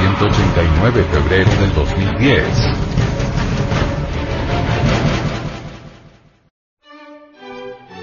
1189 febrero del 2010.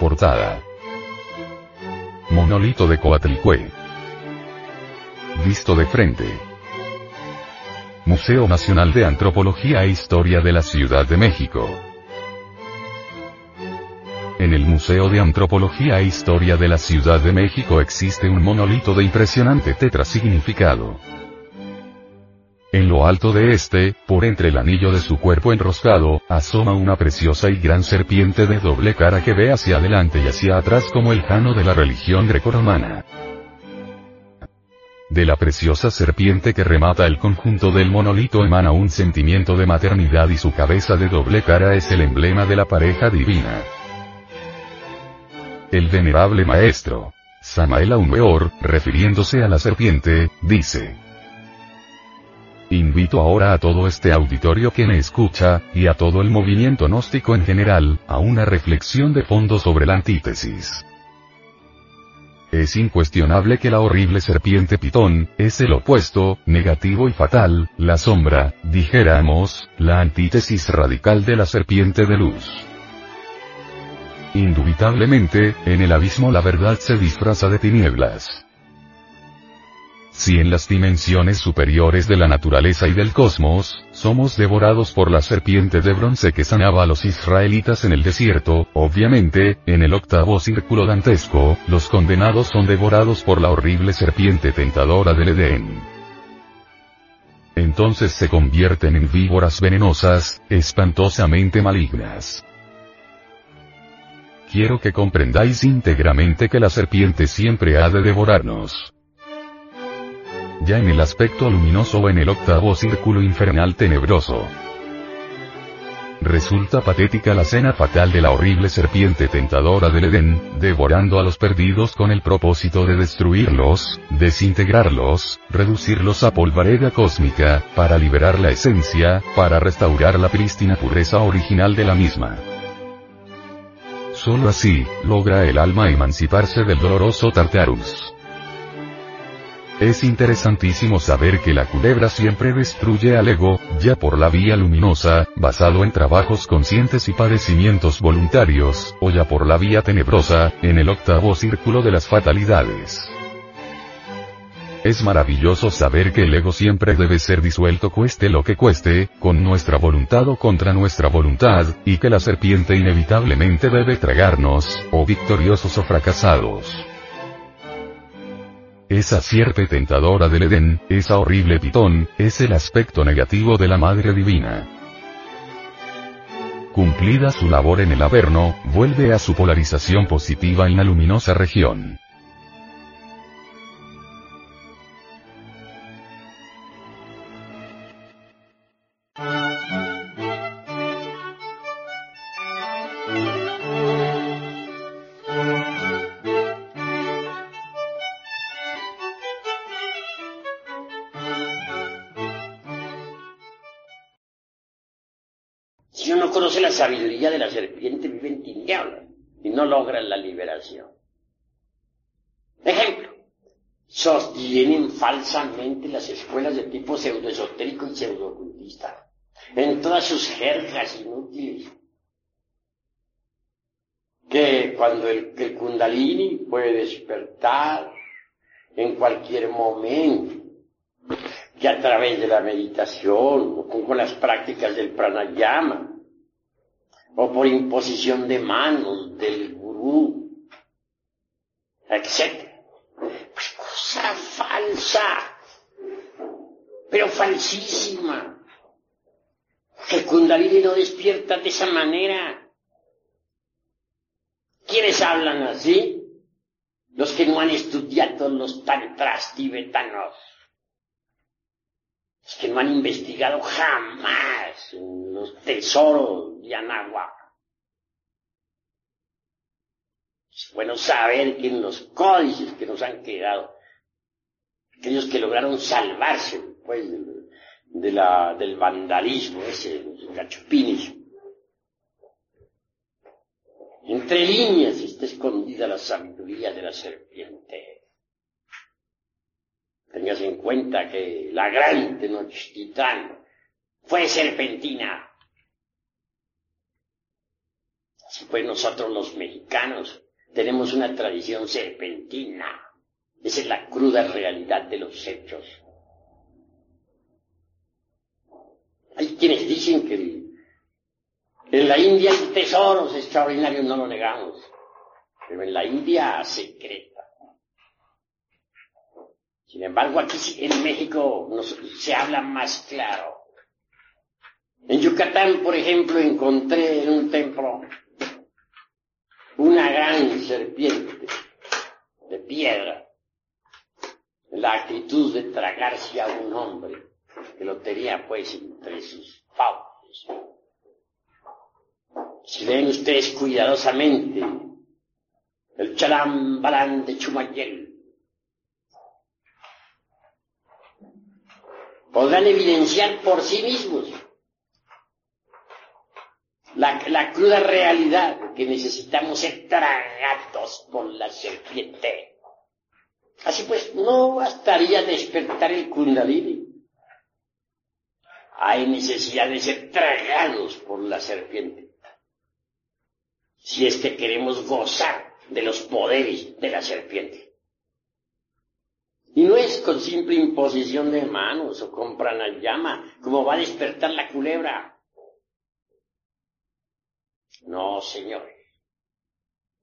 Portada. Monolito de Coatlicue. Visto de frente. Museo Nacional de Antropología e Historia de la Ciudad de México. En el Museo de Antropología e Historia de la Ciudad de México existe un monolito de impresionante tetrasignificado. En lo alto de este, por entre el anillo de su cuerpo enroscado, asoma una preciosa y gran serpiente de doble cara que ve hacia adelante y hacia atrás como el jano de la religión grecorromana. De la preciosa serpiente que remata el conjunto del monolito emana un sentimiento de maternidad y su cabeza de doble cara es el emblema de la pareja divina. El venerable maestro, Samael Aumeor, refiriéndose a la serpiente, dice, Invito ahora a todo este auditorio que me escucha, y a todo el movimiento gnóstico en general, a una reflexión de fondo sobre la antítesis. Es incuestionable que la horrible serpiente pitón, es el opuesto, negativo y fatal, la sombra, dijéramos, la antítesis radical de la serpiente de luz. Indubitablemente, en el abismo la verdad se disfraza de tinieblas. Si en las dimensiones superiores de la naturaleza y del cosmos, somos devorados por la serpiente de bronce que sanaba a los israelitas en el desierto, obviamente, en el octavo círculo dantesco, los condenados son devorados por la horrible serpiente tentadora del Edén. Entonces se convierten en víboras venenosas, espantosamente malignas. Quiero que comprendáis íntegramente que la serpiente siempre ha de devorarnos. Ya en el aspecto luminoso o en el octavo círculo infernal tenebroso. Resulta patética la cena fatal de la horrible serpiente tentadora del Edén, devorando a los perdidos con el propósito de destruirlos, desintegrarlos, reducirlos a polvareda cósmica, para liberar la esencia, para restaurar la prístina pureza original de la misma. Solo así, logra el alma emanciparse del doloroso Tartarus. Es interesantísimo saber que la culebra siempre destruye al ego, ya por la vía luminosa, basado en trabajos conscientes y padecimientos voluntarios, o ya por la vía tenebrosa, en el octavo círculo de las fatalidades. Es maravilloso saber que el ego siempre debe ser disuelto cueste lo que cueste, con nuestra voluntad o contra nuestra voluntad, y que la serpiente inevitablemente debe tragarnos, o victoriosos o fracasados. Esa sierpe tentadora del Edén, esa horrible pitón, es el aspecto negativo de la Madre Divina. Cumplida su labor en el Averno, vuelve a su polarización positiva en la luminosa región. La sabiduría de la serpiente, vive en tinieblas y no logra la liberación. Ejemplo, sostienen falsamente las escuelas de tipo pseudoesotérico y pseudoocultista, en todas sus jergas inútiles. Que cuando el, el kundalini puede despertar en cualquier momento, que a través de la meditación o con, las prácticas del pranayama o por imposición de manos del gurú, etc. Pues cosa falsa, pero falsísima. Que Kundalini no despierta de esa manera. ¿Quiénes hablan así? Los que no han estudiado los tantras tibetanos es que no han investigado jamás los tesoros Anáhuac. Es bueno saber que en los códices que nos han quedado, aquellos que lograron salvarse pues, de la, del vandalismo, ese, gachupines, entre líneas está escondida la sabiduría de la serpiente. Tengas en cuenta que la gran Tenochtitlán fue serpentina. Así pues nosotros los mexicanos tenemos una tradición serpentina. Esa es la cruda realidad de los hechos. Hay quienes dicen que en la India hay tesoros extraordinarios, no lo negamos, pero en la India secreta. Sin embargo, aquí en México se habla más claro. En Yucatán, por ejemplo, encontré en un templo una gran serpiente de piedra, la actitud de tragarse a un hombre que lo tenía pues entre sus fauces. Si ven ustedes cuidadosamente el chalambalán de Chumayel, podrán evidenciar por sí mismos la, cruda realidad que necesitamos ser tragados por la serpiente. Así pues, no bastaría despertar el kundalini. Hay necesidad de ser tragados por la serpiente. Si es que queremos gozar de los poderes de la serpiente. Y no es con simple imposición de manos o con pranayama como va a despertar la culebra. No, señores.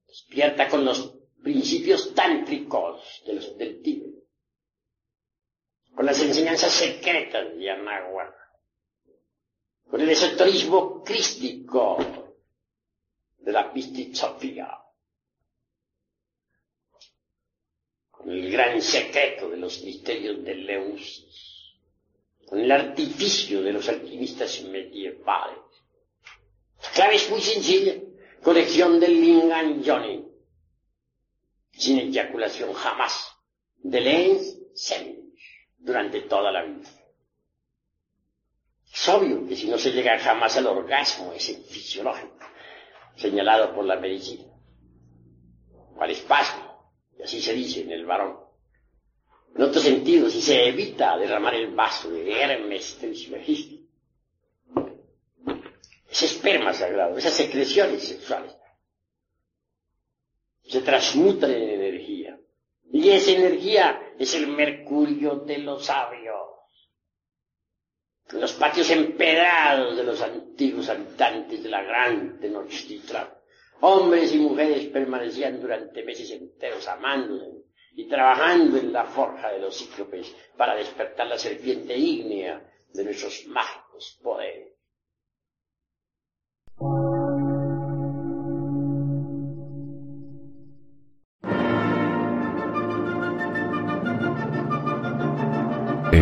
Despierta con los principios tántricos de los, del Tíbet. Con las enseñanzas secretas de Anahuac. Con el esoterismo crístico de la Pistizofía. Con el gran secreto de los misterios de Leusis. Con el artificio de los alquimistas medievales clave es muy sencilla. Colección del Lingan Johnny. Sin eyaculación jamás. De Lens Sem. Durante toda la vida. Es obvio que si no se llega jamás al orgasmo, ese fisiológico, señalado por la medicina, al espasmo, y así se dice en el varón. En otro sentido, si se evita derramar el vaso de Hermes Trismegisto, ese esperma sagrado, esas secreciones sexuales, se transmutan en energía. Y esa energía es el mercurio de los sabios. los patios empedrados de los antiguos habitantes de la gran Tenochtitlan, hombres y mujeres permanecían durante meses enteros amándose y trabajando en la forja de los cíclopes para despertar la serpiente ígnea de nuestros mágicos poderes.